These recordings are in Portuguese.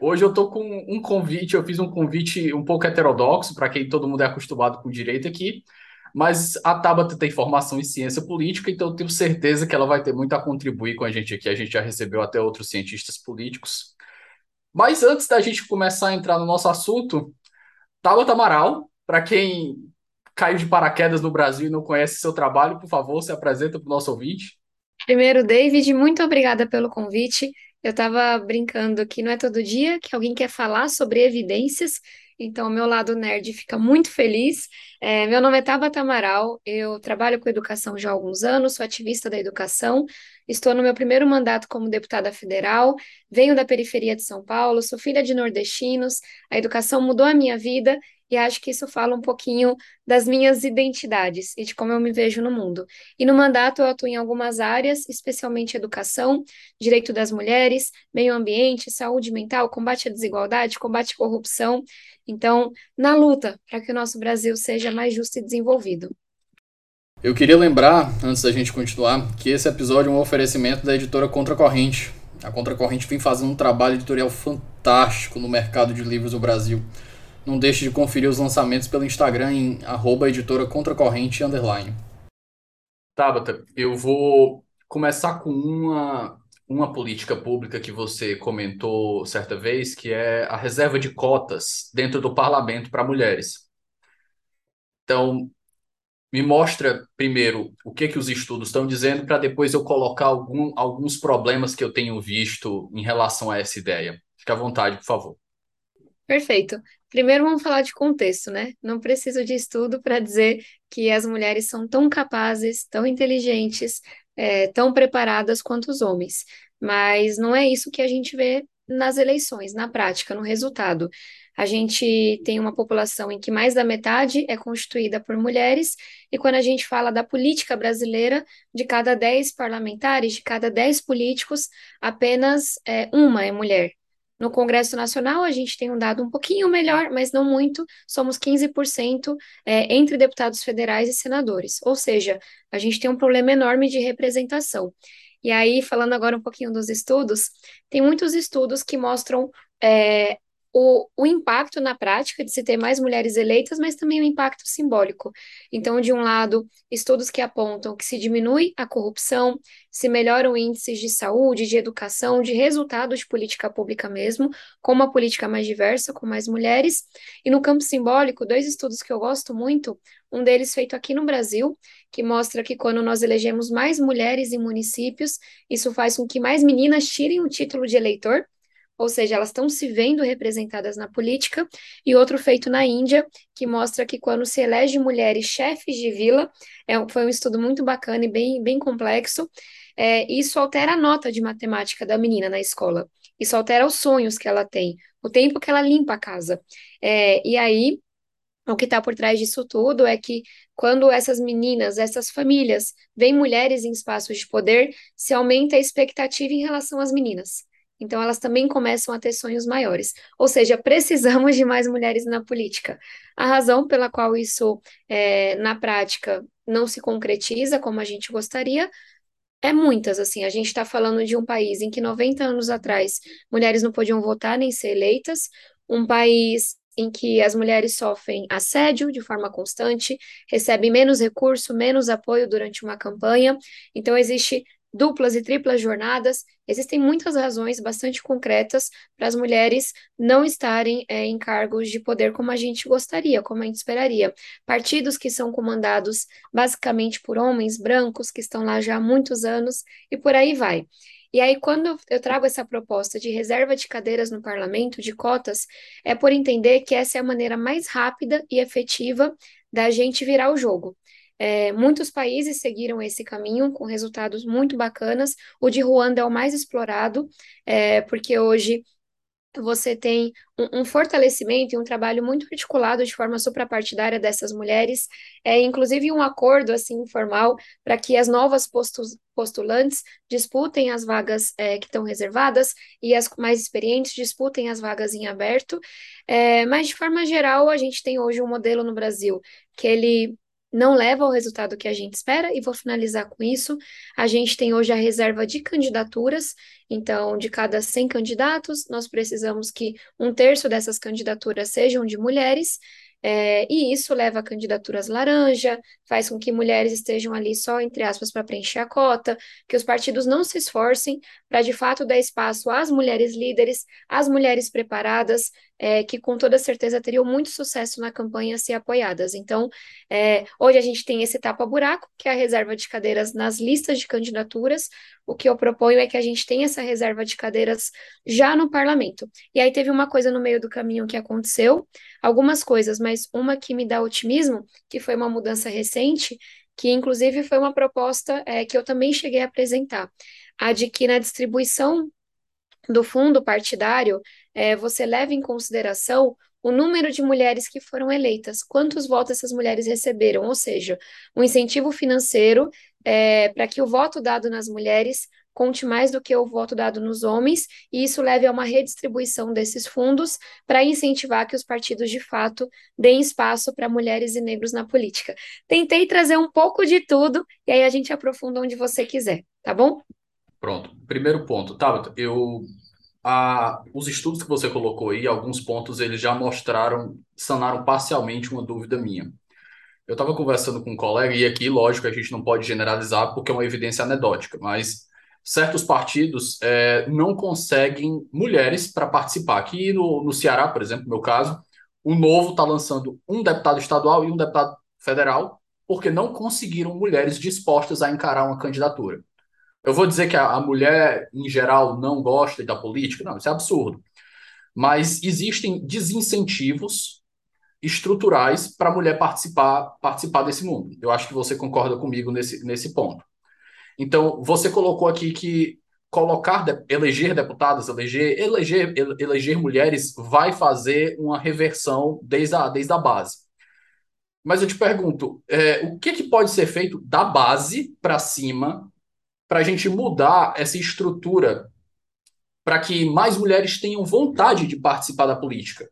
Hoje eu tô com um convite, eu fiz um convite um pouco heterodoxo para quem todo mundo é acostumado com direito aqui, mas a Tabata tem formação em ciência política, então eu tenho certeza que ela vai ter muito a contribuir com a gente aqui. A gente já recebeu até outros cientistas políticos. Mas antes da gente começar a entrar no nosso assunto, Tabata Amaral, para quem caiu de paraquedas no Brasil e não conhece seu trabalho, por favor, se apresenta para o nosso ouvinte. Primeiro, David, muito obrigada pelo convite. Eu estava brincando que não é todo dia que alguém quer falar sobre evidências, então o meu lado nerd fica muito feliz. É, meu nome é Tabata Amaral, eu trabalho com educação já há alguns anos, sou ativista da educação, estou no meu primeiro mandato como deputada federal, venho da periferia de São Paulo, sou filha de nordestinos, a educação mudou a minha vida e acho que isso fala um pouquinho das minhas identidades e de como eu me vejo no mundo. E no mandato eu atuo em algumas áreas, especialmente educação, direito das mulheres, meio ambiente, saúde mental, combate à desigualdade, combate à corrupção. Então, na luta para que o nosso Brasil seja mais justo e desenvolvido. Eu queria lembrar, antes da gente continuar, que esse episódio é um oferecimento da editora Contracorrente. A Contracorrente vem fazendo um trabalho editorial fantástico no mercado de livros do Brasil. Não deixe de conferir os lançamentos pelo Instagram em arroba editora contracorrente underline. Tabata, eu vou começar com uma, uma política pública que você comentou certa vez, que é a reserva de cotas dentro do parlamento para mulheres. Então, me mostra primeiro o que, que os estudos estão dizendo, para depois eu colocar algum, alguns problemas que eu tenho visto em relação a essa ideia. Fique à vontade, por favor. Perfeito. Primeiro vamos falar de contexto, né? Não preciso de estudo para dizer que as mulheres são tão capazes, tão inteligentes, é, tão preparadas quanto os homens. Mas não é isso que a gente vê nas eleições, na prática, no resultado. A gente tem uma população em que mais da metade é constituída por mulheres, e quando a gente fala da política brasileira, de cada 10 parlamentares, de cada 10 políticos, apenas é, uma é mulher. No Congresso Nacional, a gente tem um dado um pouquinho melhor, mas não muito, somos 15% é, entre deputados federais e senadores. Ou seja, a gente tem um problema enorme de representação. E aí, falando agora um pouquinho dos estudos, tem muitos estudos que mostram é, o, o impacto na prática de se ter mais mulheres eleitas, mas também o impacto simbólico. Então, de um lado, estudos que apontam que se diminui a corrupção, se melhoram índices de saúde, de educação, de resultados de política pública mesmo, com uma política mais diversa, com mais mulheres. E no campo simbólico, dois estudos que eu gosto muito, um deles feito aqui no Brasil, que mostra que quando nós elegemos mais mulheres em municípios, isso faz com que mais meninas tirem o título de eleitor ou seja, elas estão se vendo representadas na política, e outro feito na Índia, que mostra que quando se elege mulheres chefes de vila, é, foi um estudo muito bacana e bem, bem complexo, é, isso altera a nota de matemática da menina na escola, isso altera os sonhos que ela tem, o tempo que ela limpa a casa. É, e aí, o que está por trás disso tudo é que quando essas meninas, essas famílias, veem mulheres em espaços de poder, se aumenta a expectativa em relação às meninas. Então, elas também começam a ter sonhos maiores. Ou seja, precisamos de mais mulheres na política. A razão pela qual isso, é, na prática, não se concretiza como a gente gostaria é muitas, assim. A gente está falando de um país em que 90 anos atrás mulheres não podiam votar nem ser eleitas, um país em que as mulheres sofrem assédio de forma constante, recebem menos recurso, menos apoio durante uma campanha. Então, existe duplas e triplas jornadas. Existem muitas razões bastante concretas para as mulheres não estarem é, em cargos de poder como a gente gostaria, como a gente esperaria. Partidos que são comandados basicamente por homens brancos que estão lá já há muitos anos e por aí vai. E aí, quando eu trago essa proposta de reserva de cadeiras no parlamento, de cotas, é por entender que essa é a maneira mais rápida e efetiva da gente virar o jogo. É, muitos países seguiram esse caminho com resultados muito bacanas. O de Ruanda é o mais explorado, é, porque hoje você tem um, um, fortalecimento e um trabalho muito articulado de forma suprapartidária dessas mulheres, é, inclusive um acordo assim informal para que as novas postulantes disputem as vagas é, que estão reservadas e as mais experientes disputem as vagas em aberto. É, mas de forma geral, a gente tem hoje um modelo no Brasil que ele não leva ao resultado que a gente espera, e vou finalizar com isso. A gente tem hoje a reserva de candidaturas, então, de cada 100 candidatos, nós precisamos que um terço dessas candidaturas sejam de mulheres, é, e isso leva a candidaturas laranja, faz com que mulheres estejam ali só, entre aspas, para preencher a cota, que os partidos não se esforcem para, de fato, dar espaço às mulheres líderes, às mulheres preparadas, é, que com toda certeza teriam muito sucesso na campanha se apoiadas. Então, é, hoje a gente tem esse tapa-buraco, que é a reserva de cadeiras nas listas de candidaturas. O que eu proponho é que a gente tenha essa reserva de cadeiras já no parlamento. E aí teve uma coisa no meio do caminho que aconteceu, algumas coisas, mas uma que me dá otimismo, que foi uma mudança recente, que inclusive foi uma proposta é, que eu também cheguei a apresentar, a de que na distribuição do fundo partidário, é, você leva em consideração o número de mulheres que foram eleitas, quantos votos essas mulheres receberam, ou seja, um incentivo financeiro é, para que o voto dado nas mulheres conte mais do que o voto dado nos homens, e isso leve a uma redistribuição desses fundos para incentivar que os partidos de fato deem espaço para mulheres e negros na política. Tentei trazer um pouco de tudo, e aí a gente aprofunda onde você quiser, tá bom? Pronto. Primeiro ponto, Tabata, eu os estudos que você colocou aí, alguns pontos eles já mostraram, sanaram parcialmente uma dúvida minha. Eu estava conversando com um colega, e aqui, lógico, a gente não pode generalizar porque é uma evidência anedótica, mas certos partidos é, não conseguem mulheres para participar. Aqui no, no Ceará, por exemplo, no meu caso, o Novo está lançando um deputado estadual e um deputado federal, porque não conseguiram mulheres dispostas a encarar uma candidatura. Eu vou dizer que a, mulher, em geral, não gosta da política? Não, isso é absurdo. Mas existem desincentivos estruturais para a mulher participar, participar desse mundo. Eu acho que você concorda comigo nesse, nesse ponto. Então, você colocou aqui que colocar, eleger deputadas, eleger, eleger, eleger mulheres vai fazer uma reversão desde a, desde a base. Mas eu te pergunto, é, o que, que pode ser feito da base para cima para a gente mudar essa estrutura para que mais mulheres tenham vontade de participar da política?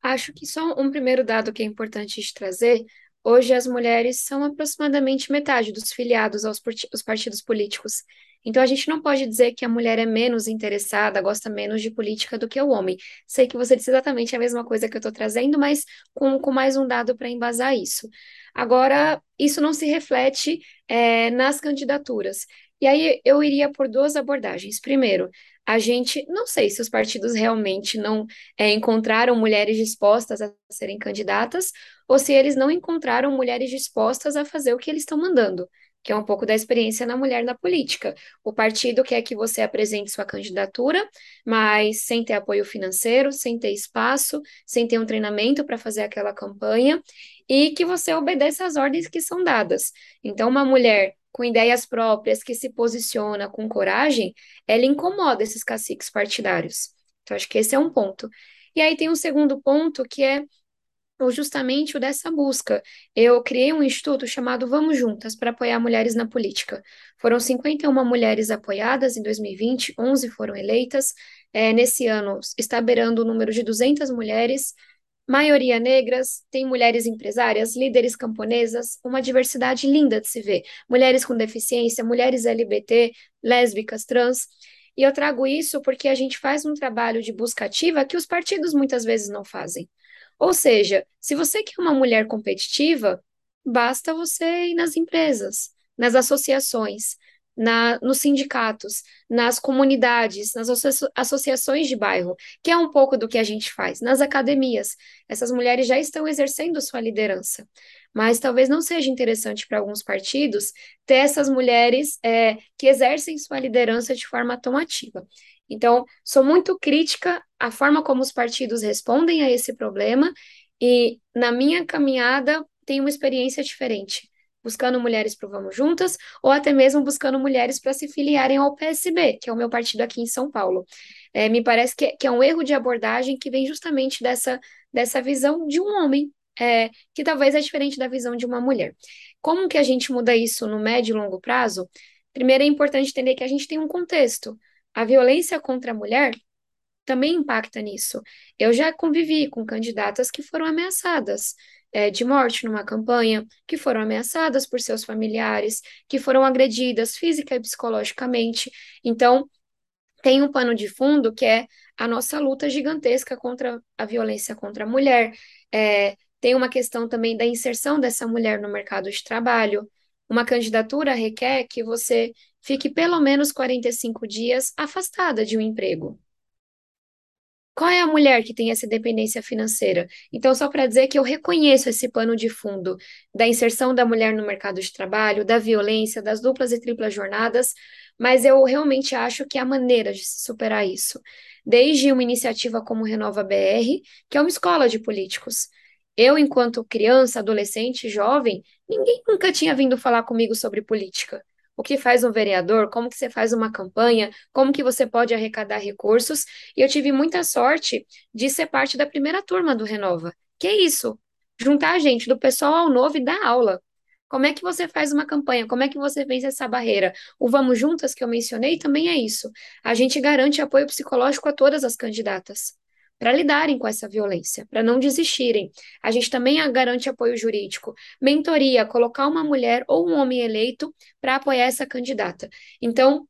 Acho que só um primeiro dado que é importante de trazer. Hoje, as mulheres são aproximadamente metade dos filiados aos partidos políticos. Então, a gente não pode dizer que a mulher é menos interessada, gosta menos de política do que o homem. Sei que você disse exatamente a mesma coisa que eu estou trazendo, mas com, com mais um dado para embasar isso. Agora, isso não se reflete é, nas candidaturas. E aí eu iria por duas abordagens. Primeiro, a gente não sei se os partidos realmente não é, encontraram mulheres dispostas a serem candidatas ou se eles não encontraram mulheres dispostas a fazer o que eles estão mandando que é um pouco da experiência na mulher na política. O partido quer que você apresente sua candidatura, mas sem ter apoio financeiro, sem ter espaço, sem ter um treinamento para fazer aquela campanha, e que você obedeça às ordens que são dadas. Então, uma mulher com ideias próprias, que se posiciona com coragem, ela incomoda esses caciques partidários. Então, acho que esse é um ponto. E aí tem um segundo ponto que é justamente o dessa busca. Eu criei um instituto chamado Vamos Juntas para apoiar mulheres na política. Foram 51 mulheres apoiadas em 2020, 11 foram eleitas. É, nesse ano está beirando o número de 200 mulheres, maioria negras, tem mulheres empresárias, líderes camponesas, uma diversidade linda de se ver. Mulheres com deficiência, mulheres LGBT, lésbicas, trans. E eu trago isso porque a gente faz um trabalho de busca ativa que os partidos muitas vezes não fazem. Ou seja, se você quer uma mulher competitiva, basta você ir nas empresas, nas associações, na, nos sindicatos, nas comunidades, nas associações de bairro, que é um pouco do que a gente faz, nas academias. Essas mulheres já estão exercendo sua liderança, mas talvez não seja interessante para alguns partidos ter essas mulheres é, que exercem sua liderança de forma tão ativa. Então, sou muito crítica à forma como os partidos respondem a esse problema e, na minha caminhada, tenho uma experiência diferente buscando mulheres para Vamos Juntas, ou até mesmo buscando mulheres para se filiarem ao PSB, que é o meu partido aqui em São Paulo. É, me parece que, que, é um erro de abordagem que vem justamente dessa, dessa visão de um homem, é, que talvez é diferente da visão de uma mulher. Como que a gente muda isso no médio e longo prazo? Primeiro é importante entender que a gente tem um contexto. A violência contra a mulher também impacta nisso. Eu já convivi com candidatas que foram ameaçadas é, de morte numa campanha, que foram ameaçadas por seus familiares, que foram agredidas física e psicologicamente. Então, tem um pano de fundo que é a nossa luta gigantesca contra a violência contra a mulher. É, tem uma questão também da inserção dessa mulher no mercado de trabalho. Uma candidatura requer que você fique pelo menos 45 dias afastada de um emprego. Qual é a mulher que tem essa dependência financeira? Então, só para dizer que eu reconheço esse pano de fundo da inserção da mulher no mercado de trabalho, da violência, das duplas e triplas jornadas, mas eu realmente acho que há maneira de superar isso. Desde uma iniciativa como Renova BR, que é uma escola de políticos. Eu, enquanto criança, adolescente, jovem, ninguém nunca tinha vindo falar comigo sobre política o que faz um vereador, como que você faz uma campanha, como que você pode arrecadar recursos. E eu tive muita sorte de ser parte da primeira turma do Renova. Que é isso? Juntar a gente do pessoal ao novo e dar aula. Como é que você faz uma campanha? Como é que você vence essa barreira? O Vamos Juntas que eu mencionei também é isso. A gente garante apoio psicológico a todas as candidatas para lidarem com essa violência, para não desistirem. A gente também garante apoio jurídico, mentoria, colocar uma mulher ou um homem eleito para apoiar essa candidata. Então,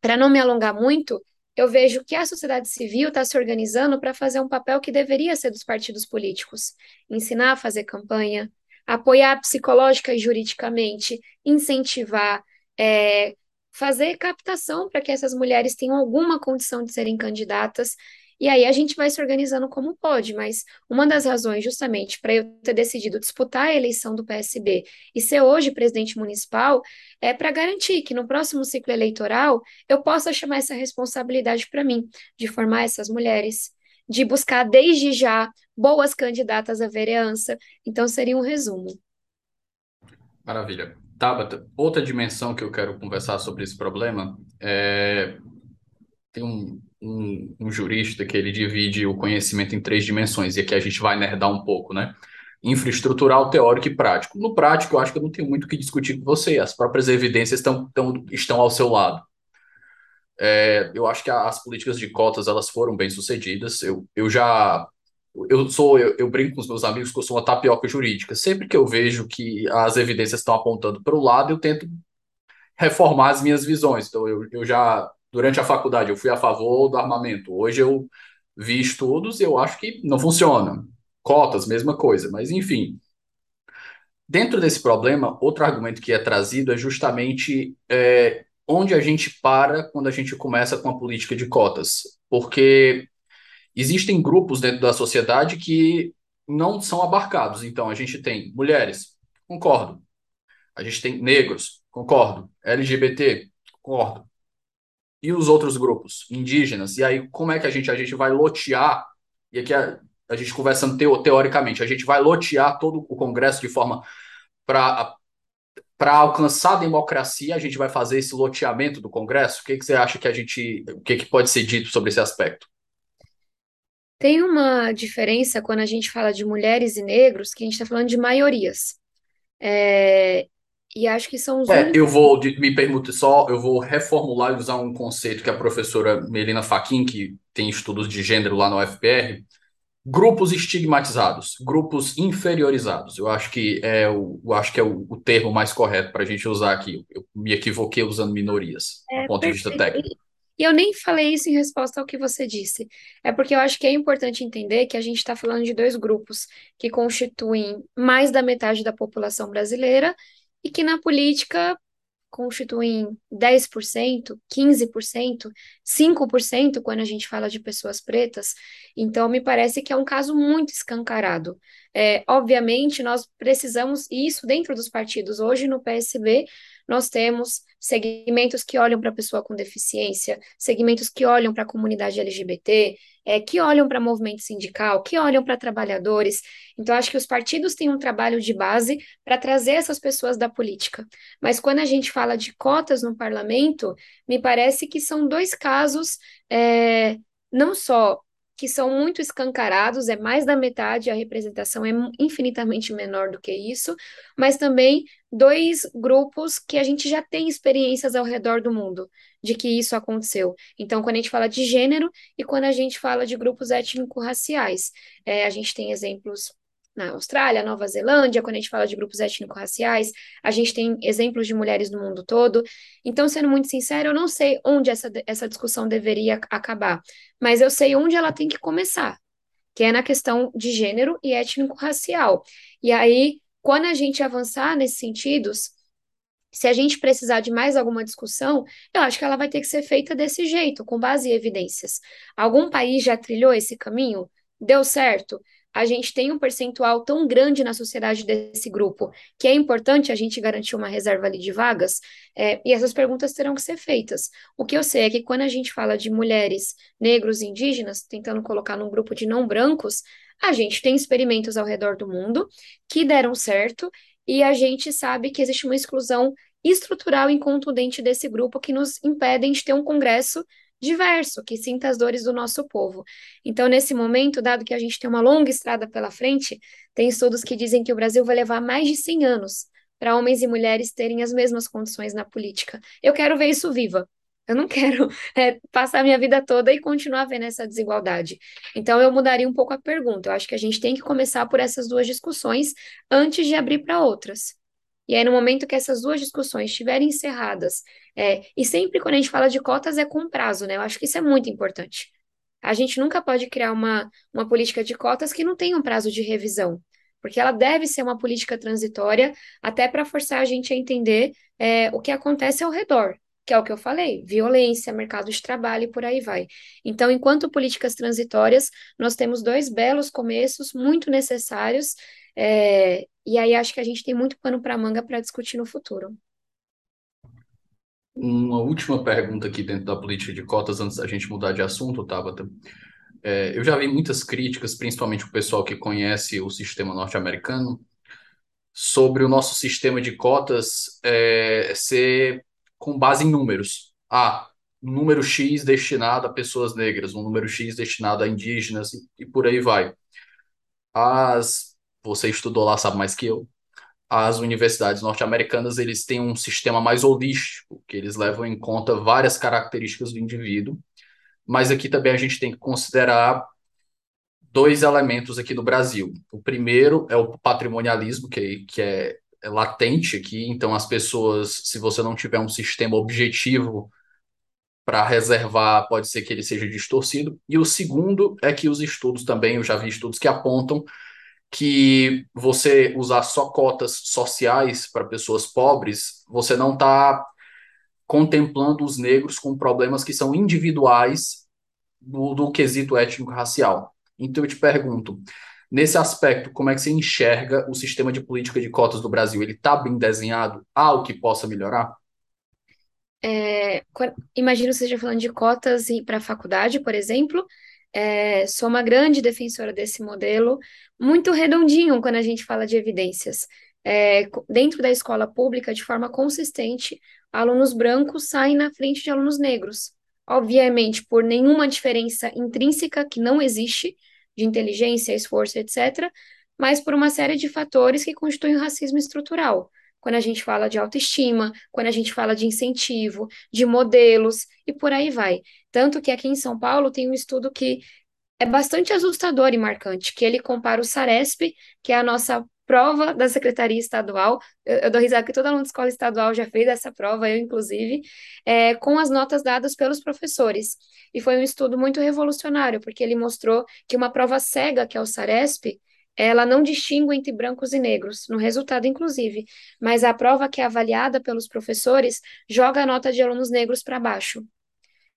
para não me alongar muito, eu vejo que a sociedade civil está se organizando para fazer um papel que deveria ser dos partidos políticos: ensinar a fazer campanha, apoiar psicológica e juridicamente, incentivar, é, fazer captação para que essas mulheres tenham alguma condição de serem candidatas e aí a gente vai se organizando como pode, mas uma das razões justamente para eu ter decidido disputar a eleição do PSB e ser hoje presidente municipal é para garantir que no próximo ciclo eleitoral eu possa chamar essa responsabilidade para mim, de formar essas mulheres, de buscar desde já boas candidatas à vereança. Então seria um resumo. Maravilha. Tabata, outra dimensão que eu quero conversar sobre esse problema é tem um, um, um, jurista que ele divide o conhecimento em três dimensões, e aqui a gente vai nerdar um pouco, né? Infraestrutural, teórico e prático. No prático, eu acho que eu não tenho muito o que discutir com você, as próprias evidências estão, estão, estão ao seu lado. É, eu acho que as políticas de cotas elas foram bem sucedidas. Eu, eu já eu sou eu, eu, brinco com os meus amigos que eu sou uma tapioca jurídica. Sempre que eu vejo que as evidências estão apontando para o lado, eu tento reformar as minhas visões. Então eu, eu já durante a faculdade eu fui a favor do armamento. Hoje eu vi estudos e eu acho que não funciona. Cotas, mesma coisa, mas enfim. Dentro desse problema, outro argumento que é trazido é justamente é, onde a gente para quando a gente começa com a política de cotas. Porque existem grupos dentro da sociedade que não são abarcados. Então, a gente tem mulheres, concordo. A gente tem negros, concordo. LGBT, concordo e os outros grupos indígenas? E aí, como é que a gente, a gente vai lotear? E aqui a, a gente conversando teo, teoricamente, a gente vai lotear todo o Congresso de forma para alcançar a democracia, a gente vai fazer esse loteamento do Congresso? O que, que você acha que a gente, o que, que pode ser dito sobre esse aspecto? Tem uma diferença quando a gente fala de mulheres e negros, que a gente está falando de maiorias. É, e acho que são os É, eu vou, me permite só, eu vou reformular e usar um conceito que a professora Melina Faquin, que tem estudos de gênero lá no UFPR, grupos estigmatizados, grupos inferiorizados. Eu acho que é o, eu acho que é o, o termo mais correto para a gente usar aqui. Eu me equivoquei usando minorias, do É, ponto de vista técnico. E eu nem falei isso em resposta ao que você disse. É porque eu acho que é importante entender que a gente está falando de dois grupos que constituem mais da metade da população brasileira e que na política constituem 10%, 15%, 5% quando a gente fala de pessoas pretas. Então, me parece que é um caso muito escancarado. É, obviamente, nós precisamos, isso dentro dos partidos. Hoje, no PSB, nós temos segmentos que olham para a pessoa com deficiência, segmentos que olham para a comunidade LGBT, é, que olham para movimento sindical, que olham para trabalhadores. Então, acho que os partidos têm um trabalho de base para trazer essas pessoas da política. Mas quando a gente fala de cotas no parlamento, me parece que são dois casos, é, não só que são muito escancarados, é mais da metade, a representação é infinitamente menor do que isso, mas também dois grupos que a gente já tem experiências ao redor do mundo de que isso aconteceu. Então, quando a gente fala de gênero e quando a gente fala de grupos étnico-raciais, é, a gente tem exemplos na Austrália, Nova Zelândia, quando a gente fala de grupos étnico-raciais, a gente tem exemplos de mulheres no mundo todo. Então, sendo muito sincero, eu não sei onde essa, essa discussão deveria acabar, mas eu sei onde ela tem que começar, que é na questão de gênero e étnico-racial. E aí, quando a gente avançar nesses sentidos, se a gente precisar de mais alguma discussão, eu acho que ela vai ter que ser feita desse jeito, com base em evidências. Algum país já trilhou esse caminho? Deu certo? A gente tem um percentual tão grande na sociedade desse grupo que é importante a gente garantir uma reserva ali de vagas, é, e essas perguntas terão que ser feitas. O que eu sei é que quando a gente fala de mulheres, negros e indígenas, tentando colocar num grupo de não brancos, a gente tem experimentos ao redor do mundo que deram certo, e a gente sabe que existe uma exclusão estrutural e contundente desse grupo que nos impedem de ter um congresso diverso, que sinta as dores do nosso povo. Então, nesse momento, dado que a gente tem uma longa estrada pela frente, tem estudos que dizem que o Brasil vai levar mais de 100 anos para homens e mulheres terem as mesmas condições na política. Eu quero ver isso viva. Eu não quero é, passar minha vida toda e continuar vendo essa desigualdade. Então, eu mudaria um pouco a pergunta. Eu acho que a gente tem que começar por essas duas discussões antes de abrir para outras. E aí, no momento que essas duas discussões estiverem encerradas, é, e sempre quando a gente fala de cotas é com prazo, né? Eu acho que isso é muito importante. A gente nunca pode criar uma, uma política de cotas que não tenha um prazo de revisão, porque ela deve ser uma política transitória, até para forçar a gente a entender é, o que acontece ao redor que é o que eu falei, violência, mercado de trabalho e por aí vai. Então, enquanto políticas transitórias, nós temos dois belos começos muito necessários é, e aí acho que a gente tem muito pano para manga para discutir no futuro. Uma última pergunta aqui dentro da política de cotas, antes da gente mudar de assunto, Tabata. É, eu já vi muitas críticas, principalmente o pessoal que conhece o sistema norte-americano, sobre o nosso sistema de cotas é, ser com base em números. Ah, um número X destinado a pessoas negras, um número X destinado a indígenas e, e por aí vai. As você estudou lá, sabe mais que eu. As universidades norte-americanas, eles têm um sistema mais holístico, que eles levam em conta várias características do indivíduo. Mas aqui também a gente tem que considerar dois elementos aqui no Brasil. O primeiro é o patrimonialismo, que, que é, é latente aqui. Então, as pessoas, se você não tiver um sistema objetivo para reservar, pode ser que ele seja distorcido. E o segundo é que os estudos também, eu já vi estudos que apontam que você usar só cotas sociais para pessoas pobres, você não está contemplando os negros com problemas que são individuais do, do quesito étnico-racial. Então eu te pergunto, nesse aspecto, como é que você enxerga o sistema de política de cotas do Brasil? Ele está bem desenhado? Há algo que possa melhorar? É, imagino que você esteja falando de cotas para a faculdade, por exemplo, é, sou uma grande defensora desse modelo, muito redondinho quando a gente fala de evidências. É, dentro da escola pública, de forma consistente, alunos brancos saem na frente de alunos negros. Obviamente, por nenhuma diferença intrínseca que não existe, de inteligência, esforço, etc., mas por uma série de fatores que constituem o racismo estrutural quando a gente fala de autoestima, quando a gente fala de incentivo, de modelos e por aí vai. Tanto que aqui em São Paulo tem um estudo que é bastante assustador e marcante, que ele compara o Saresp, que é a nossa prova da Secretaria Estadual, eu, eu dou risada que todo aluno de escola estadual já fez essa prova, eu inclusive, é, com as notas dadas pelos professores. E foi um estudo muito revolucionário, porque ele mostrou que uma prova cega, que é o Saresp, ela não distingue entre brancos e negros, no resultado, inclusive, mas a prova que é avaliada pelos professores joga a nota de alunos negros para baixo.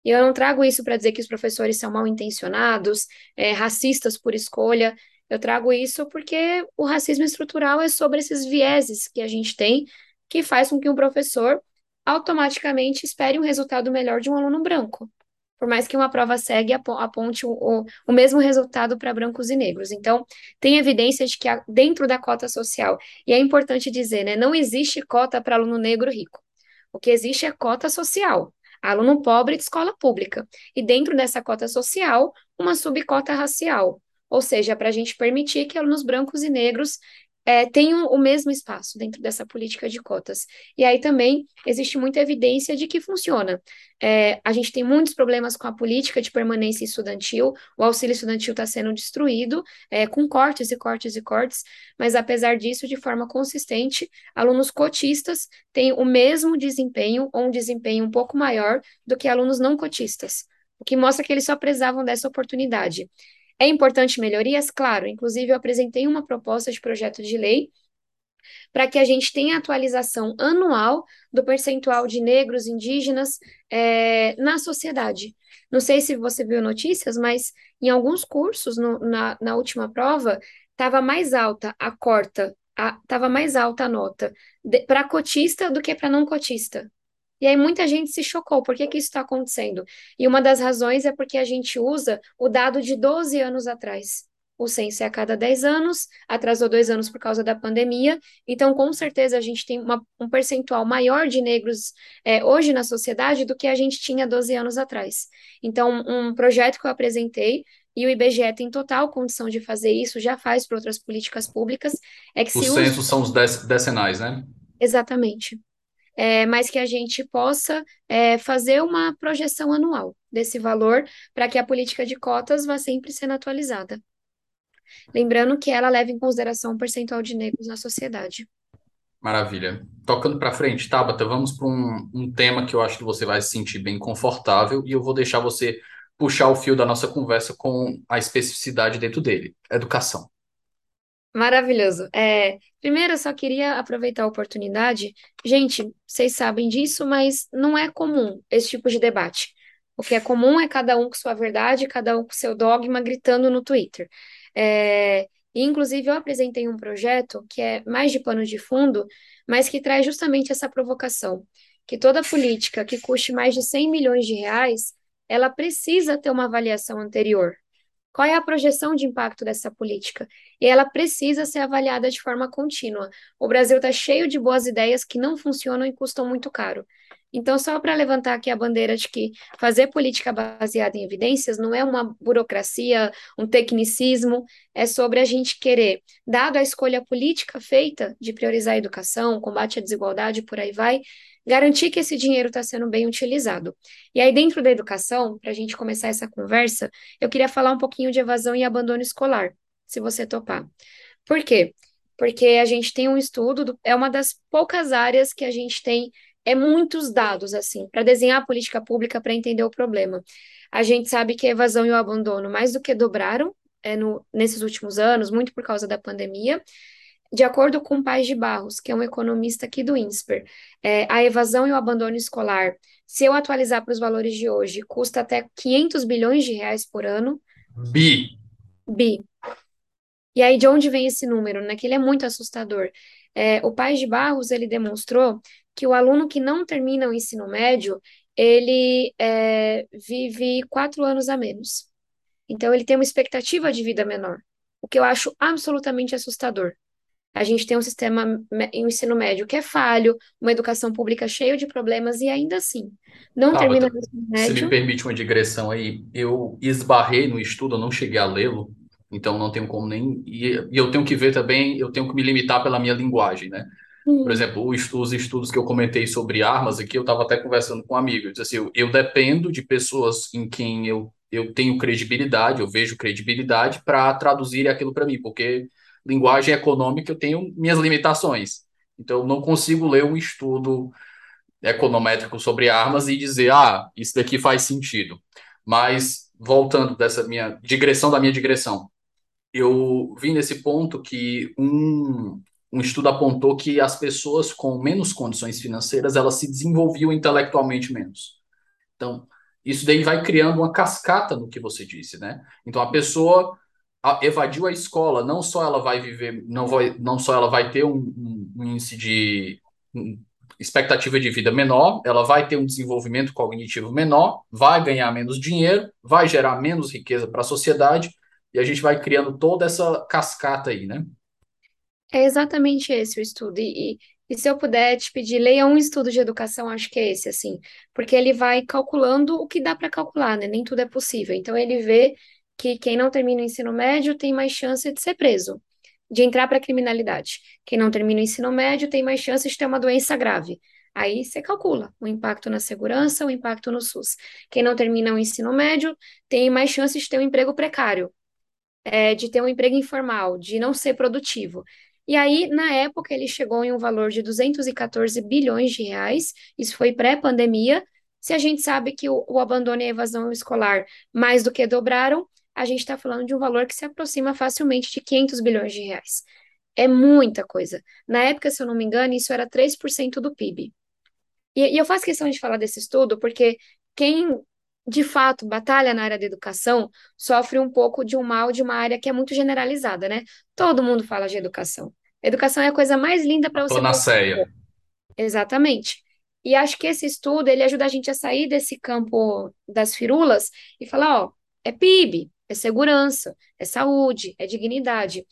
E eu não trago isso para dizer que os professores são mal intencionados, é, racistas por escolha. Eu trago isso porque o racismo estrutural é sobre esses vieses que a gente tem, que faz com que um professor automaticamente espere um resultado melhor de um aluno branco por mais que uma prova segue aponte o, o, o mesmo resultado para brancos e negros. Então, tem evidência de que dentro da cota social, e é importante dizer, né, não existe cota para aluno negro rico. O que existe é cota social, aluno pobre de escola pública. E dentro dessa cota social, uma subcota racial. Ou seja, para a gente permitir que alunos brancos e negros é, tenham o mesmo espaço dentro dessa política de cotas. E aí também existe muita evidência de que funciona. É, a gente tem muitos problemas com a política de permanência estudantil, o auxílio estudantil está sendo destruído, é, com cortes e cortes e cortes, mas apesar disso, de forma consistente, alunos cotistas têm o mesmo desempenho, ou um desempenho um pouco maior do que alunos não cotistas, o que mostra que eles só precisavam dessa oportunidade. É importante melhorias? Claro. Inclusive, eu apresentei uma proposta de projeto de lei para que a gente tenha atualização anual do percentual de negros indígenas é, na sociedade. Não sei se você viu notícias, mas em alguns cursos, no, na, na última prova, estava mais alta a corta, estava mais alta a nota para cotista do que para não cotista. E aí muita gente se chocou, por que que isso está acontecendo? E uma das razões é porque a gente usa o dado de 12 anos atrás. O censo é a cada 10 anos, atrasou dois anos por causa da pandemia, então com certeza a gente tem uma, um percentual maior de negros é, hoje na sociedade do que a gente tinha 12 anos atrás. Então, um projeto que eu apresentei e o IBGE tem total condição de fazer isso, já faz para outras políticas públicas, é que Os censos são os decenais, né? Exatamente é, mas que a gente possa é, fazer uma projeção anual desse valor para que a política de cotas vá sempre sendo atualizada. Lembrando que ela leva em consideração o percentual de negros na sociedade. Maravilha. Tocando para frente, Tabata, vamos para um, um tema que eu acho que você vai se sentir bem confortável e eu vou deixar você puxar o fio da nossa conversa com a especificidade dentro dele: educação. Maravilhoso. É, primeiro, eu só queria aproveitar a oportunidade. Gente, vocês sabem disso, mas não é comum esse tipo de debate. O que é comum é cada um com sua verdade, cada um com seu dogma gritando no Twitter. É, inclusive, eu apresentei um projeto que é mais de pano de fundo, mas que traz justamente essa provocação, que toda política que custe mais de 100 milhões de reais, ela precisa ter uma avaliação anterior. Qual é a projeção de impacto dessa política? E ela precisa ser avaliada de forma contínua. O Brasil está cheio de boas ideias que não funcionam e custam muito caro. Então, só para levantar aqui a bandeira de que fazer política baseada em evidências não é uma burocracia, um tecnicismo, é sobre a gente querer, dado a escolha política feita de priorizar a educação, combate à desigualdade, por aí vai, garantir que esse dinheiro está sendo bem utilizado. E aí, dentro da educação, para a gente começar essa conversa, eu queria falar um pouquinho de evasão e abandono escolar, se você topar. Por quê? Porque a gente tem um estudo, do, é uma das poucas áreas que a gente tem é muitos dados, assim, para desenhar a política pública para entender o problema. A gente sabe que a evasão e o abandono mais do que dobraram é, no, nesses últimos anos, muito por causa da pandemia, de acordo com Paz de Barros, que é um economista aqui do INSPER, é, a evasão e o abandono escolar, se eu atualizar para os valores de hoje, custa até 500 bilhões de reais por ano. Bi. Bi. E aí, de onde vem esse número? Né? Que ele é muito assustador. É, o Paz de Barros, ele demonstrou que o aluno que não termina o ensino médio, ele é, vive quatro anos a menos. Então, ele tem uma expectativa de vida menor, o que eu acho absolutamente assustador. A gente tem um sistema, um ensino médio que é falho, uma educação pública cheia de problemas e ainda assim não termina o ensino se me médio. permite uma digressão aí, eu esbarrei no estudo, eu não cheguei a lê-lo, então não tenho como nem. E eu tenho que ver também, eu tenho que me limitar pela minha linguagem, né? Por exemplo, os, os estudos que eu comentei sobre armas aqui, eu estava até conversando com um amigo. Eu disse assim, eu, eu dependo de pessoas em quem eu, eu tenho credibilidade, eu vejo credibilidade para traduzir aquilo para mim, porque linguagem econômica eu tenho minhas limitações. Então, eu não consigo ler um estudo econométrico sobre armas e dizer, ah, isso daqui faz sentido. Mas, voltando dessa minha digressão da minha digressão, eu vi nesse ponto que um, um estudo apontou que as pessoas com menos condições financeiras, elas se desenvolviam intelectualmente menos. Então, isso daí vai criando uma cascata no que você disse, né? Então, a pessoa evadiu a escola, não só ela vai viver, não, vai, não só ela vai ter um, um, índice de um, expectativa de vida menor, ela vai ter um desenvolvimento cognitivo menor, vai ganhar menos dinheiro, vai gerar menos riqueza para a sociedade, e a gente vai criando toda essa cascata aí, né? É exatamente esse o estudo. E, e, se eu puder te pedir, leia um estudo de educação, acho que é esse, assim, porque ele vai calculando o que dá para calcular, né? Nem tudo é possível. Então ele vê que quem não termina o ensino médio tem mais chance de ser preso, de entrar para a criminalidade. Quem não termina o ensino médio tem mais chance de ter uma doença grave. Aí você calcula o impacto na segurança, o impacto no SUS. Quem não termina o ensino médio tem mais chance de ter um emprego precário, é, de ter um emprego informal, de não ser produtivo. E aí, na época, ele chegou em um valor de 214 bilhões de reais, isso foi pré-pandemia. Se a gente sabe que o, o abandono e a evasão escolar mais do que dobraram, a gente está falando de um valor que se aproxima facilmente de 500 bilhões de reais. É muita coisa. Na época, se eu não me engano, isso era 3% do PIB. E, e eu faço questão de falar desse estudo porque quem de fato batalha na área da educação sofre um pouco de um mal de uma área que é muito generalizada, né? Todo mundo fala de educação. Educação é a coisa mais linda para você. Panaceia. Exatamente. E acho que esse estudo ele ajuda a gente a sair desse campo das firulas e falar, ó, é PIB, é segurança, é saúde, é dignidade.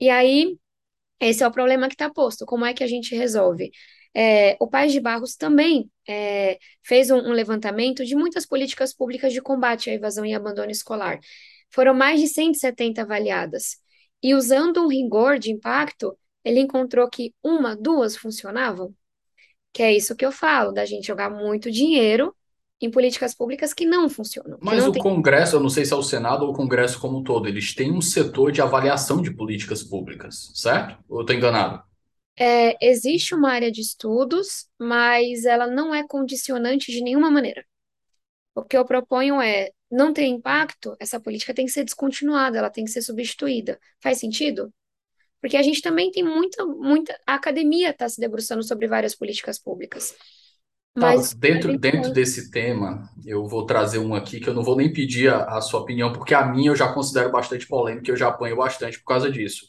E aí, esse é o problema que está posto. Como é que a gente resolve? É, o Paz de Barros também é, fez um, um levantamento de muitas políticas públicas de combate à evasão e abandono escolar. Foram mais de 170 avaliadas. E usando um rigor de impacto, ele encontrou que uma, duas funcionavam. Que é isso que eu falo, da gente jogar muito dinheiro em políticas públicas que não funcionam. Mas não o tem... Congresso, eu não sei se é o Senado ou o Congresso como um todo, eles têm um setor de avaliação de políticas públicas, certo? Ou eu estou enganado? É, existe uma área de estudos, mas ela não é condicionante de nenhuma maneira. O que eu proponho é, não ter impacto, essa política tem que ser descontinuada, ela tem que ser substituída. Faz sentido? Porque a gente também tem muita, muita. A academia está se debruçando sobre várias políticas públicas. Tá, Mas dentro, dentro desse tema, eu vou trazer um aqui que eu não vou nem pedir a, a sua opinião, porque a minha eu já considero bastante polêmica, eu já apanho bastante por causa disso.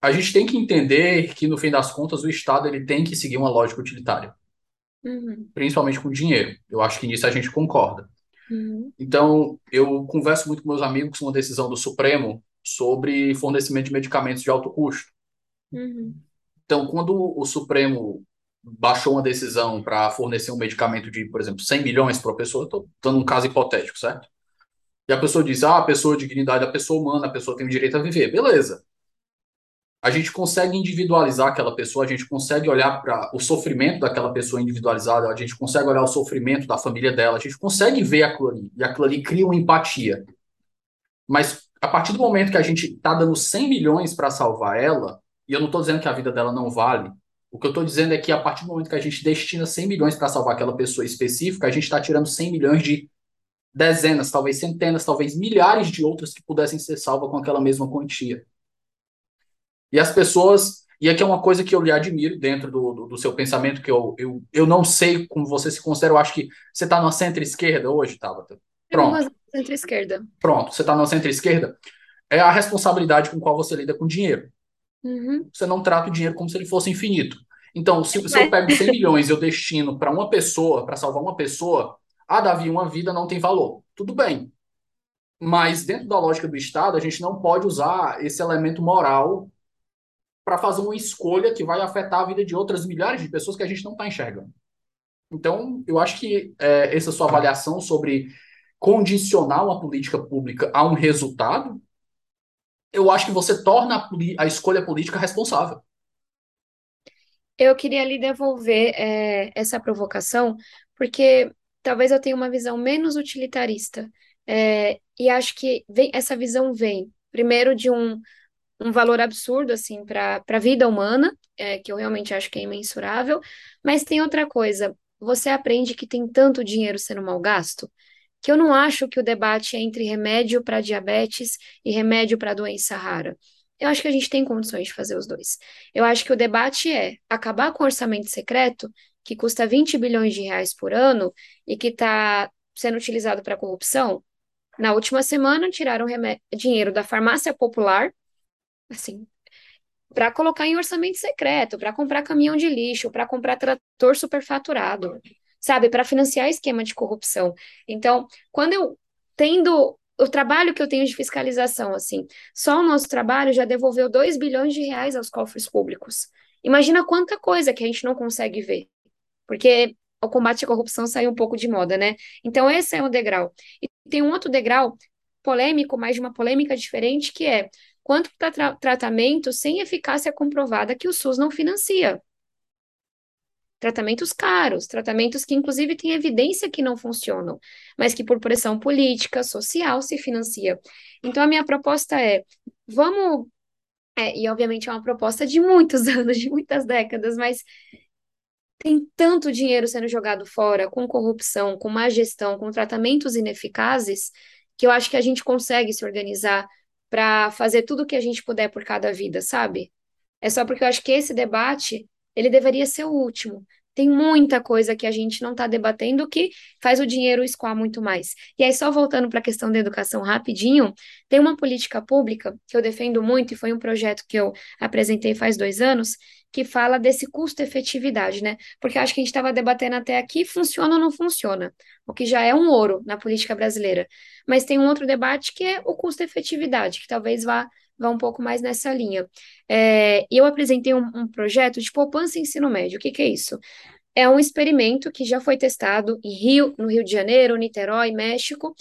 A gente tem que entender que, no fim das contas, o Estado ele tem que seguir uma lógica utilitária, Uhum, principalmente com dinheiro. Eu acho que nisso a gente concorda. uhum, Então, eu converso muito com meus amigos uma decisão do Supremo sobre fornecimento de medicamentos de alto custo. uhum. Então, quando o Supremo baixou uma decisão para fornecer um medicamento de, por exemplo, 100 milhões para a pessoa, estou dando um caso hipotético, certo? E a pessoa diz, ah, a pessoa, dignidade da pessoa humana, a pessoa tem o direito a viver. Beleza. A gente consegue individualizar aquela pessoa, a gente consegue olhar para o sofrimento daquela pessoa individualizada, a gente consegue olhar o sofrimento da família dela, a gente consegue ver aquilo ali, e aquilo ali cria uma empatia. Mas a partir do momento que a gente está dando 100 milhões para salvar ela, e eu não estou dizendo que a vida dela não vale, o que eu estou dizendo é que a partir do momento que a gente destina 100 milhões para salvar aquela pessoa específica, a gente está tirando 100 milhões de dezenas, talvez centenas, talvez milhares de outras que pudessem ser salvas com aquela mesma quantia. E as pessoas. E aqui é uma coisa que eu lhe admiro dentro do, do, do seu pensamento, que eu, eu, eu não sei como você se considera, eu acho que você está na centro-esquerda hoje, Tabata. Pronto. Centro-esquerda. Pronto, você está na centro-esquerda. É a responsabilidade com qual você lida com dinheiro. Uhum. Você não trata o dinheiro como se ele fosse infinito. Então, se, se eu pego 100 milhões e eu destino para uma pessoa, para salvar uma pessoa, ah, Davi, uma vida não tem valor. Tudo bem. Mas dentro da lógica do Estado, a gente não pode usar esse elemento moral para fazer uma escolha que vai afetar a vida de outras milhares de pessoas que a gente não está enxergando. Então, eu acho que é, essa sua avaliação sobre condicionar uma política pública a um resultado, eu acho que você torna a, a escolha política responsável. Eu queria lhe devolver é, essa provocação, porque talvez eu tenha uma visão menos utilitarista. É, e acho que vem, essa visão vem, primeiro, de um, um valor absurdo assim para a vida humana, é, que eu realmente acho que é imensurável, mas tem outra coisa, você aprende que tem tanto dinheiro sendo mal gasto, que eu não acho que o debate é entre remédio para diabetes e remédio para doença rara. Eu acho que a gente tem condições de fazer os dois. Eu acho que o debate é acabar com o orçamento secreto, que custa 20 bilhões de reais por ano e que está sendo utilizado para corrupção. Na última semana, tiraram dinheiro da farmácia popular, assim, para colocar em orçamento secreto, para comprar caminhão de lixo, para comprar trator superfaturado, sabe, para financiar esquema de corrupção. Então, quando eu tendo o trabalho que eu tenho de fiscalização, assim, só o nosso trabalho já devolveu 2 bilhões de reais aos cofres públicos. Imagina quanta coisa que a gente não consegue ver, porque o combate à corrupção saiu um pouco de moda, né? Então, esse é um degrau. E tem um outro degrau polêmico, mas de uma polêmica diferente, que é quanto para tra tratamento sem eficácia comprovada que o SUS não financia. Tratamentos caros, tratamentos que inclusive têm evidência que não funcionam, mas que por pressão política, social se financia. Então a minha proposta é, vamos é, e obviamente é uma proposta de muitos anos, de muitas décadas, mas tem tanto dinheiro sendo jogado fora com corrupção, com má gestão, com tratamentos ineficazes, que eu acho que a gente consegue se organizar para fazer tudo o que a gente puder por cada vida, sabe? É só porque eu acho que esse debate, ele deveria ser o último. Tem muita coisa que a gente não está debatendo que faz o dinheiro escoar muito mais. E aí, só voltando para a questão da educação rapidinho, tem uma política pública que eu defendo muito, e foi um projeto que eu apresentei faz dois anos, que fala desse custo-efetividade, né? Porque acho que a gente estava debatendo até aqui, funciona ou não funciona, o que já é um ouro na política brasileira. Mas tem um outro debate que é o custo-efetividade, que talvez vá, vá um pouco mais nessa linha. É, eu apresentei um, um projeto de poupança em ensino médio. O que, que é isso? É um experimento que já foi testado em Rio, no Rio de Janeiro, Niterói, México,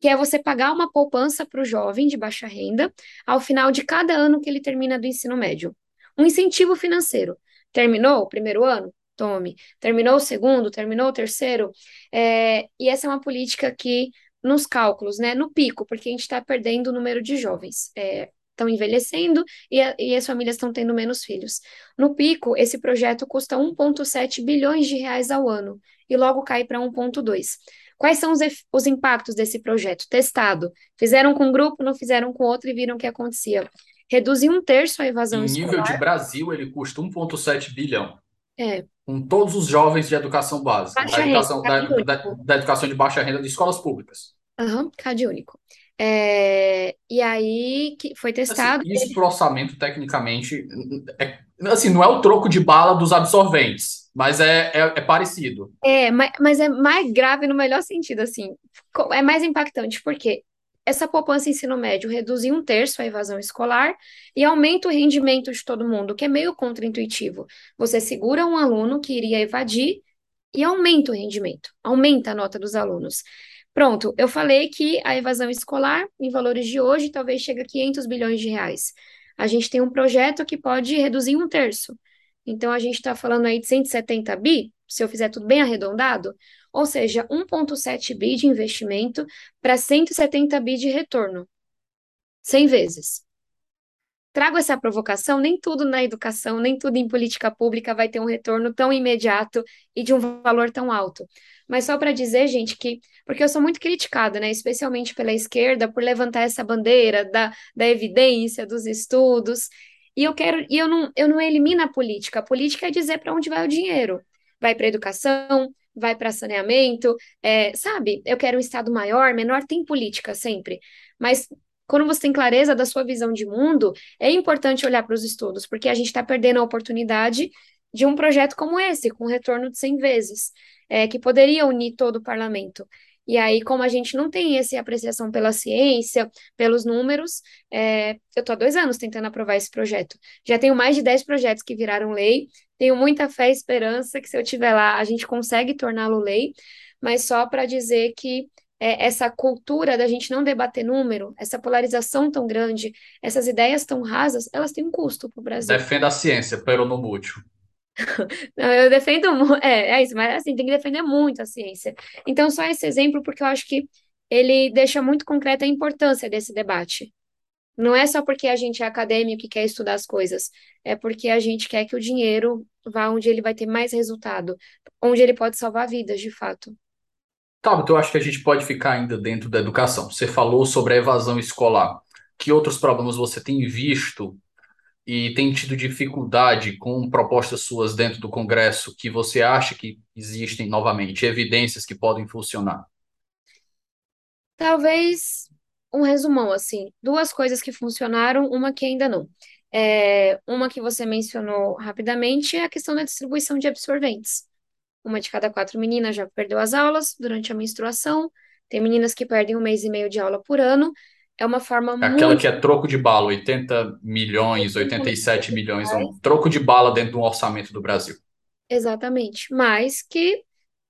que é você pagar uma poupança para o jovem de baixa renda ao final de cada ano que ele termina do ensino médio. Um incentivo financeiro. Terminou o primeiro ano? Tome. Terminou o segundo? Terminou o terceiro? É, e essa é uma política que, nos cálculos, né, no pico, porque a gente está perdendo o número de jovens. É, estão envelhecendo e, a, e, as famílias estão tendo menos filhos. No pico, esse projeto custa 1,7 bilhões de reais ao ano e logo cai para 1,2. Quais são os, os impactos desse projeto? Testado. Fizeram com um grupo, não fizeram com outro e viram o que acontecia reduzir um terço a evasão em escolar. nível de Brasil, ele custa 1,7 bilhão. É. Com todos os jovens de educação básica, da educação, da, da, da, educação de baixa renda de escolas públicas. Aham, uhum, CAD único. É, e aí que foi assim, testado. Assim, isso para o orçamento, tecnicamente, é, assim, não é o troco de bala dos absorventes, mas é, é, é, parecido. É, mas, mas é mais grave no melhor sentido, assim. É mais impactante, porque essa poupança ensino médio reduz em um terço a evasão escolar e aumenta o rendimento de todo mundo, que é meio contraintuitivo. Você segura um aluno que iria evadir e aumenta o rendimento, aumenta a nota dos alunos. Pronto, eu falei que a evasão escolar, em valores de hoje, talvez chegue a 500 bilhões de reais. A gente tem um projeto que pode reduzir um terço. Então, a gente está falando aí de 170 bi, se eu fizer tudo bem arredondado, ou seja, 1,7 bi de investimento para 170 bi de retorno. 100 vezes. Trago essa provocação, nem tudo na educação, nem tudo em política pública vai ter um retorno tão imediato e de um valor tão alto. Mas só para dizer, gente, que. Porque eu sou muito criticada, né? Especialmente pela esquerda, por levantar essa bandeira da, da evidência, dos estudos. E eu quero. E eu não, eu não elimino a política. A política é dizer para onde vai o dinheiro. Vai para educação, vai para saneamento, é, sabe? Eu quero um Estado maior, menor, tem política sempre. Mas quando você tem clareza da sua visão de mundo, é importante olhar para os estudos, porque a gente está perdendo a oportunidade de um projeto como esse, com retorno de 100 vezes, é, que poderia unir todo o parlamento. E aí, como a gente não tem essa apreciação pela ciência, pelos números, é, eu estou há dois anos tentando aprovar esse projeto. Já tenho mais de 10 projetos que viraram lei, tenho muita fé e esperança que se eu estiver lá, a gente consegue torná-lo lei, mas só para dizer que é, essa cultura da gente não debater número, essa polarização tão grande, essas ideias tão rasas, elas têm um custo para o Brasil. Defenda a ciência, pero no mútil. Não, eu defendo, é, é isso, mas assim, tem que defender muito a ciência. Então, só esse exemplo, porque eu acho que ele deixa muito concreta a importância desse debate. Não é só porque a gente é acadêmico e quer estudar as coisas, é porque a gente quer que o dinheiro vá onde ele vai ter mais resultado, onde ele pode salvar vidas, de fato. Tá, eu acho que a gente pode ficar ainda dentro da educação. Você falou sobre a evasão escolar. Que outros problemas você tem visto e tem tido dificuldade com propostas suas dentro do Congresso que você acha que existem novamente, evidências que podem funcionar? Talvez um resumão, assim, duas coisas que funcionaram, uma que ainda não. É, uma que você mencionou rapidamente é a questão da distribuição de absorventes. Uma de cada quatro meninas já perdeu as aulas durante a menstruação. Tem meninas que perdem um mês e meio de aula por ano. É uma forma É Aquela muito. que é troco de bala, 80 milhões, 87 milhões, um troco de bala dentro do orçamento do Brasil. Exatamente. Mas que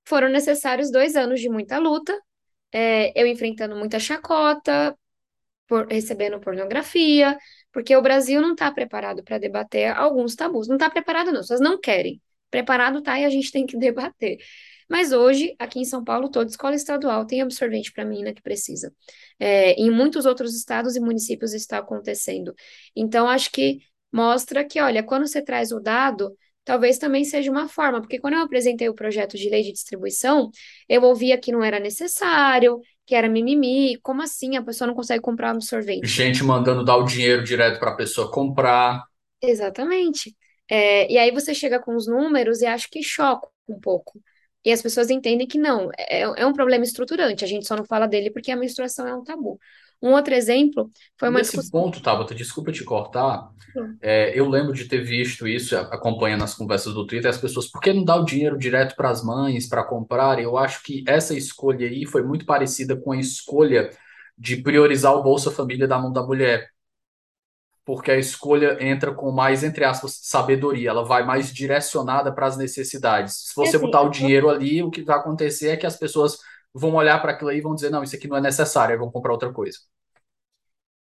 foram necessários dois anos de muita luta, é, eu enfrentando muita chacota, por, recebendo pornografia, porque o Brasil não está preparado para debater alguns tabus. Não está preparado, não, as pessoas não querem. Preparado tá e a gente tem que debater. Mas hoje, aqui em São Paulo, toda escola estadual tem absorvente para a menina que precisa. É, em muitos outros estados e municípios está acontecendo. Então, acho que mostra que, olha, quando você traz o dado, talvez também seja uma forma, porque quando eu apresentei o projeto de lei de distribuição, eu ouvia que não era necessário, que era mimimi, como assim a pessoa não consegue comprar um absorvente? Gente mandando dar o dinheiro direto para a pessoa comprar. Exatamente. É, e aí você chega com os números e acho que choca um pouco. E as pessoas entendem que não, é, é um problema estruturante, a gente só não fala dele porque a menstruação é um tabu. Um outro exemplo foi uma Nesse discussão. ponto, Tabata, desculpa te cortar, é, eu lembro de ter visto isso, acompanhando as conversas do Twitter, as pessoas, por que não dar o dinheiro direto para as mães para comprar? Eu acho que essa escolha aí foi muito parecida com a escolha de priorizar o Bolsa Família da mão da mulher, porque a escolha entra com mais, entre aspas, sabedoria, ela vai mais direcionada para as necessidades. Se É você assim, botar o dinheiro ali, o que vai acontecer é que as pessoas vão olhar para aquilo aí e vão dizer, não, isso aqui não é necessário, aí vão comprar outra coisa.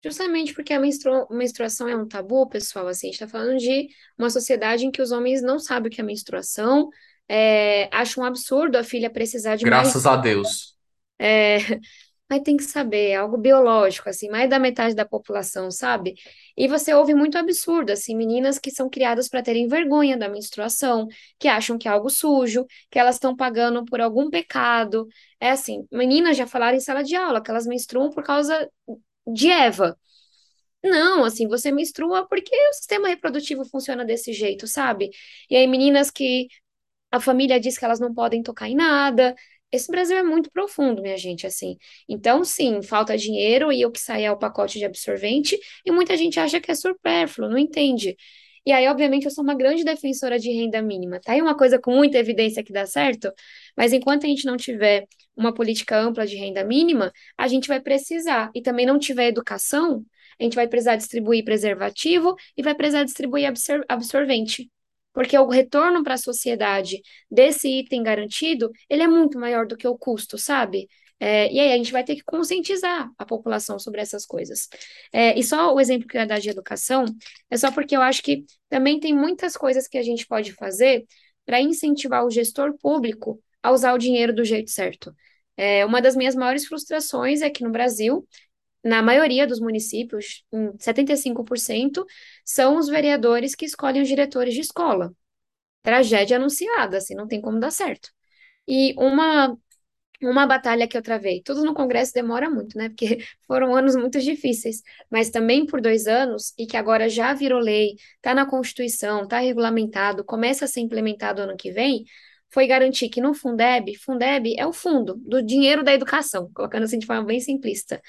Justamente porque a menstrua- menstruação é um tabu, pessoal, assim, a gente está falando de uma sociedade em que os homens não sabem o que é menstruação, é, acham um absurdo a filha precisar de mais, Graças a Deus. é, mas tem que saber, é algo biológico, assim, mais da metade da população, sabe? E você ouve muito absurdo, assim, meninas que são criadas para terem vergonha da menstruação, que acham que é algo sujo, que elas estão pagando por algum pecado. É assim, meninas já falaram em sala de aula que elas menstruam por causa de Eva. Não, assim, você menstrua porque o sistema reprodutivo funciona desse jeito, sabe? E aí, meninas que a família diz que elas não podem tocar em nada. Esse Brasil é muito profundo, minha gente, assim. Então, sim, falta dinheiro e o que sai é o pacote de absorvente, e muita gente acha que é supérfluo, não entende. E aí, obviamente, eu sou uma grande defensora de renda mínima. Tá aí uma coisa com muita evidência que dá certo, mas enquanto a gente não tiver uma política ampla de renda mínima, a gente vai precisar, e também não tiver educação, a gente vai precisar distribuir preservativo e vai precisar distribuir absor absorvente. Porque o retorno para a sociedade desse item garantido, ele é muito maior do que o custo, sabe? É, e aí a gente vai ter que conscientizar a população sobre essas coisas. É, e só o exemplo que eu ia dar de educação, é só porque eu acho que também tem muitas coisas que a gente pode fazer para incentivar o gestor público a usar o dinheiro do jeito certo. É, uma das minhas maiores frustrações é que no Brasil na maioria dos municípios, em 75%, são os vereadores que escolhem os diretores de escola. Tragédia anunciada, assim, não tem como dar certo. E uma uma batalha que eu travei. Tudo no Congresso demora muito, né? Porque foram anos muito difíceis, mas também por dois anos, e que agora já virou lei, está na Constituição, está regulamentado, começa a ser implementado ano que vem, foi garantir que no Fundeb, Fundeb é o fundo do dinheiro da educação, colocando assim de forma bem simplista.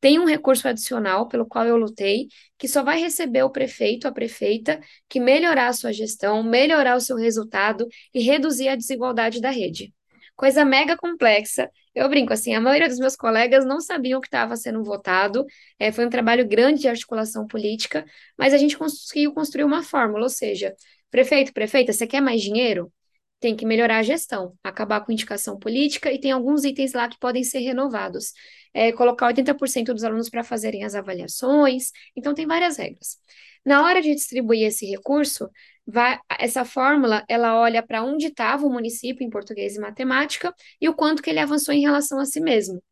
Tem um recurso adicional pelo qual eu lutei, que só vai receber o prefeito, a prefeita, que melhorar a sua gestão, melhorar o seu resultado e reduzir a desigualdade da rede. Coisa mega complexa. Eu brinco assim, a maioria dos meus colegas não sabiam o que estava sendo votado. É, foi um trabalho grande de articulação política, mas a gente conseguiu construir uma fórmula, ou seja, prefeito, prefeita, você quer mais dinheiro? Tem que melhorar a gestão, acabar com indicação política e tem alguns itens lá que podem ser renovados é, colocar 80% dos alunos para fazerem as avaliações, então tem várias regras. Na hora de distribuir esse recurso, vai, essa fórmula, ela olha para onde estava o município em português e matemática e o quanto que ele avançou em relação a si mesmo.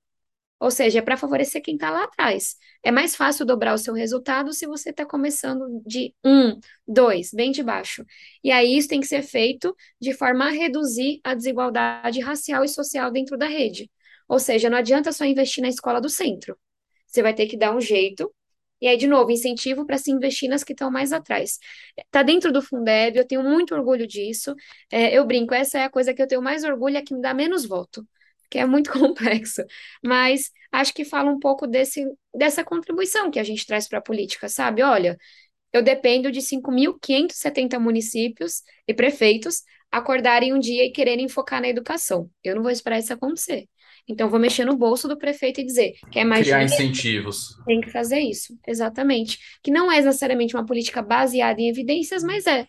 Ou seja, é para favorecer quem está lá atrás. É mais fácil dobrar o seu resultado se você está começando de um, dois, bem de baixo. E aí isso tem que ser feito de forma a reduzir a desigualdade racial e social dentro da rede. Ou seja, não adianta só investir na escola do centro. Você vai ter que dar um jeito. E aí, de novo, incentivo para se investir nas que estão mais atrás. Está dentro do Fundeb, eu tenho muito orgulho disso. É, eu brinco, essa é a coisa que eu tenho mais orgulho, é que me dá menos voto, que é muito complexo. Mas acho que fala um pouco desse, dessa contribuição que a gente traz para a política, sabe? Olha, eu dependo de 5.570 municípios e prefeitos acordarem um dia e quererem focar na educação. Eu não vou esperar isso acontecer. Então, vou mexer no bolso do prefeito e dizer, quer mais Criar dinheiro? incentivos. Tem que fazer isso, exatamente. Que não é necessariamente uma política baseada em evidências, mas é.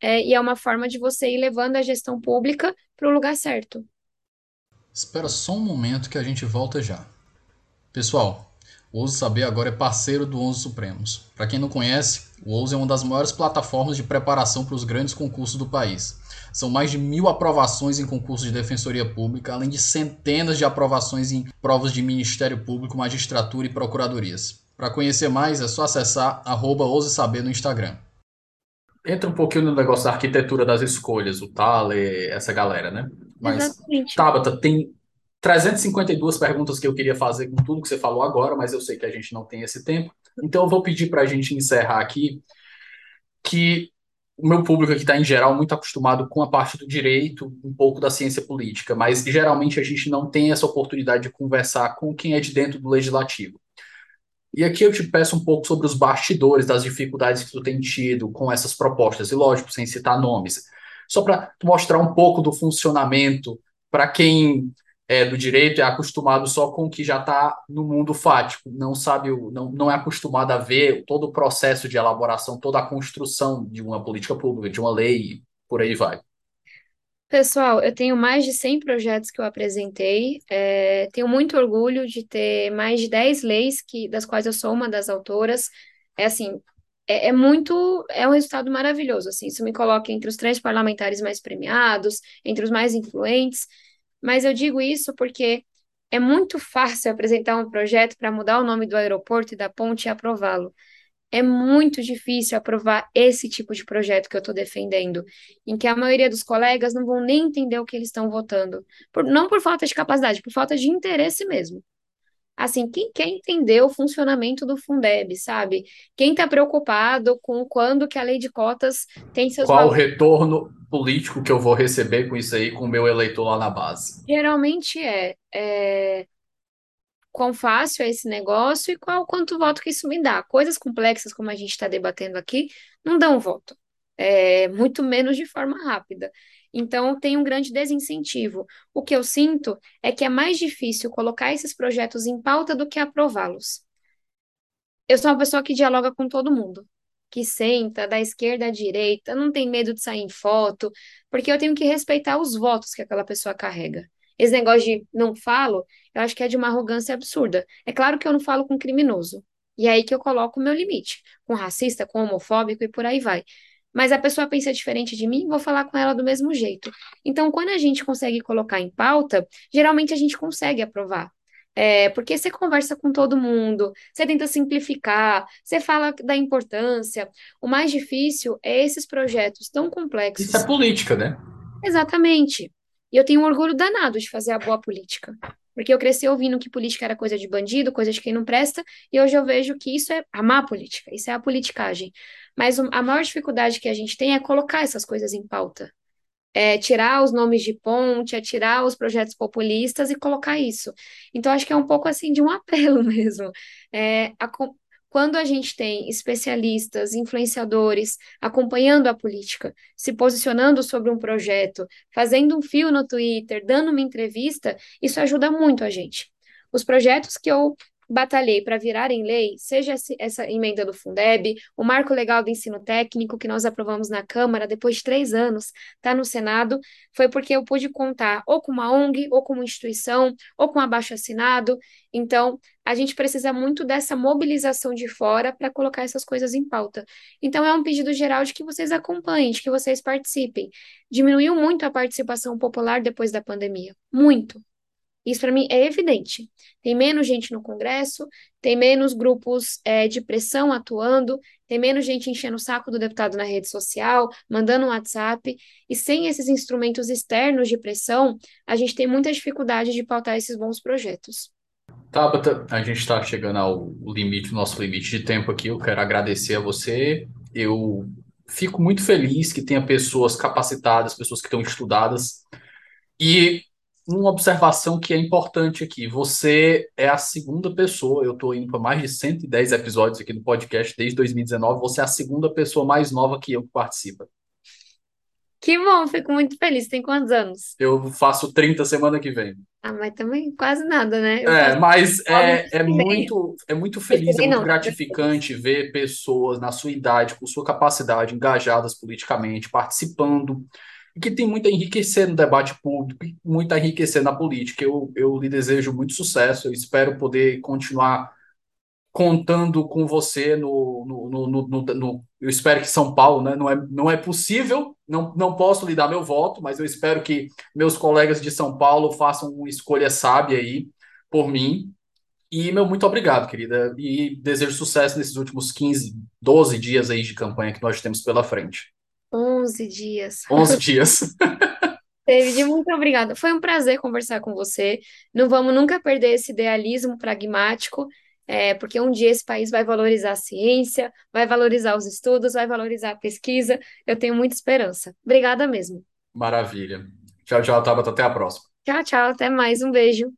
é e é uma forma de você ir levando a gestão pública para o lugar certo. Espera só um momento que a gente volta já. Pessoal, o Ouso Saber agora é parceiro do Onze Supremos. Para quem não conhece, o Ouso é uma das maiores plataformas de preparação para os grandes concursos do país. São mais de mil aprovações em concursos de defensoria pública, além de centenas de aprovações em provas de Ministério Público, magistratura e procuradorias. Para conhecer mais, é só acessar arroba Saber no Instagram. Entra um pouquinho no negócio da arquitetura das escolhas, o Thaler, essa galera, né? Mas, Exatamente. Tabata, tem 352 perguntas que eu queria fazer com tudo que você falou agora, mas eu sei que a gente não tem esse tempo. Então eu vou pedir para a gente encerrar aqui que o meu público aqui está, em geral, muito acostumado com a parte do direito, um pouco da ciência política, mas geralmente a gente não tem essa oportunidade de conversar com quem é de dentro do legislativo. E aqui eu te peço um pouco sobre os bastidores, das dificuldades que tu tem tido com essas propostas, e lógico, sem citar nomes, só para mostrar um pouco do funcionamento para quem é, do direito é acostumado só com o que já está no mundo fático, não sabe, não, não é acostumado a ver todo o processo de elaboração, toda a construção de uma política pública, de uma lei, por aí vai. Pessoal, eu tenho mais de 100 projetos que eu apresentei. É, tenho muito orgulho de ter mais de 10 leis que, das quais eu sou uma das autoras. É assim, é, é muito, é um resultado maravilhoso. Assim, isso me coloca entre os três parlamentares mais premiados, entre os mais influentes. Mas eu digo isso porque é muito fácil apresentar um projeto para mudar o nome do aeroporto e da ponte e aprová-lo. É muito difícil aprovar esse tipo de projeto que eu estou defendendo, em que a maioria dos colegas não vão nem entender o que eles estão votando, por, não por falta de capacidade, por falta de interesse mesmo. Assim, quem quer entender o funcionamento do Fundeb, sabe? Quem está preocupado com quando que a lei de cotas tem seus Qual o retorno político que eu vou receber com isso aí, com o meu eleitor lá na base? Geralmente é, é quão fácil é esse negócio e qual quanto voto que isso me dá. Coisas complexas, como a gente está debatendo aqui, não dão voto. É, muito menos de forma rápida. Então, tem um grande desincentivo. O que eu sinto é que é mais difícil colocar esses projetos em pauta do que aprová-los. Eu sou uma pessoa que dialoga com todo mundo, que senta da esquerda à direita, não tem medo de sair em foto, porque eu tenho que respeitar os votos que aquela pessoa carrega. Esse negócio de não falo, eu acho que é de uma arrogância absurda. É claro que eu não falo com criminoso. E é aí que eu coloco o meu limite, com racista, com homofóbico e por aí vai mas a pessoa pensa diferente de mim, vou falar com ela do mesmo jeito. Então, quando a gente consegue colocar em pauta, geralmente a gente consegue aprovar. É, porque você conversa com todo mundo, você tenta simplificar, você fala da importância. O mais difícil é esses projetos tão complexos. Isso é política, né? Exatamente. E eu tenho um orgulho danado de fazer a boa política. Porque eu cresci ouvindo que política era coisa de bandido, coisa de quem não presta, e hoje eu vejo que isso é a má política, isso é a politicagem. Mas a maior dificuldade que a gente tem é colocar essas coisas em pauta. É tirar os nomes de ponte, é tirar os projetos populistas e colocar isso. Então, acho que é um pouco assim de um apelo mesmo. É, a, quando a gente tem especialistas, influenciadores acompanhando a política, se posicionando sobre um projeto, fazendo um fio no Twitter, dando uma entrevista, isso ajuda muito a gente. Os projetos que eu batalhei para virarem lei, seja essa emenda do Fundeb, o marco legal do ensino técnico que nós aprovamos na Câmara depois de três anos, está no Senado, foi porque eu pude contar ou com uma ONG, ou com uma instituição, ou com abaixo assinado. Então, a gente precisa muito dessa mobilização de fora para colocar essas coisas em pauta. Então, é um pedido geral de que vocês acompanhem, de que vocês participem. Diminuiu muito a participação popular depois da pandemia, muito. Isso para mim é evidente. Tem menos gente no Congresso, tem menos grupos é, de pressão atuando, tem menos gente enchendo o saco do deputado na rede social, mandando um WhatsApp, e sem esses instrumentos externos de pressão, a gente tem muita dificuldade de pautar esses bons projetos. Tabata, a gente está chegando ao limite, nosso limite de tempo aqui. Eu quero agradecer a você. Eu fico muito feliz que tenha pessoas capacitadas, pessoas que estão estudadas. E uma observação que é importante aqui: você é a segunda pessoa, eu estou indo para mais de 110 episódios aqui no podcast desde 2019, você é a segunda pessoa mais nova que eu que participa. Que bom, fico muito feliz. Tem quantos anos? Eu faço 30 semana que vem. Ah, mas também quase nada, né? Eu É, mas é, é muito, é muito feliz, é muito não, gratificante ver pessoas na sua idade, com sua capacidade, engajadas politicamente, participando, que tem muito a enriquecer no debate público, muito a enriquecer na política. Eu, eu lhe desejo muito sucesso, eu espero poder continuar contando com você no, no, no, no- no- no- eu espero que São Paulo, né? Não é, não é possível, não, não posso lhe dar meu voto, mas eu espero que meus colegas de São Paulo façam uma escolha sábia aí por mim. E meu muito obrigado, querida. E desejo sucesso nesses últimos 15, 12 dias aí de campanha que nós temos pela frente. 11 dias. 11 dias. David, muito obrigada. Foi um prazer conversar com você. Não vamos nunca perder esse idealismo pragmático, é, porque um dia esse país vai valorizar a ciência, vai valorizar os estudos, vai valorizar a pesquisa. Eu tenho muita esperança. Obrigada mesmo. Maravilha. Tchau, tchau, Tabata. Até a próxima. Tchau, tchau. Até mais. Um beijo.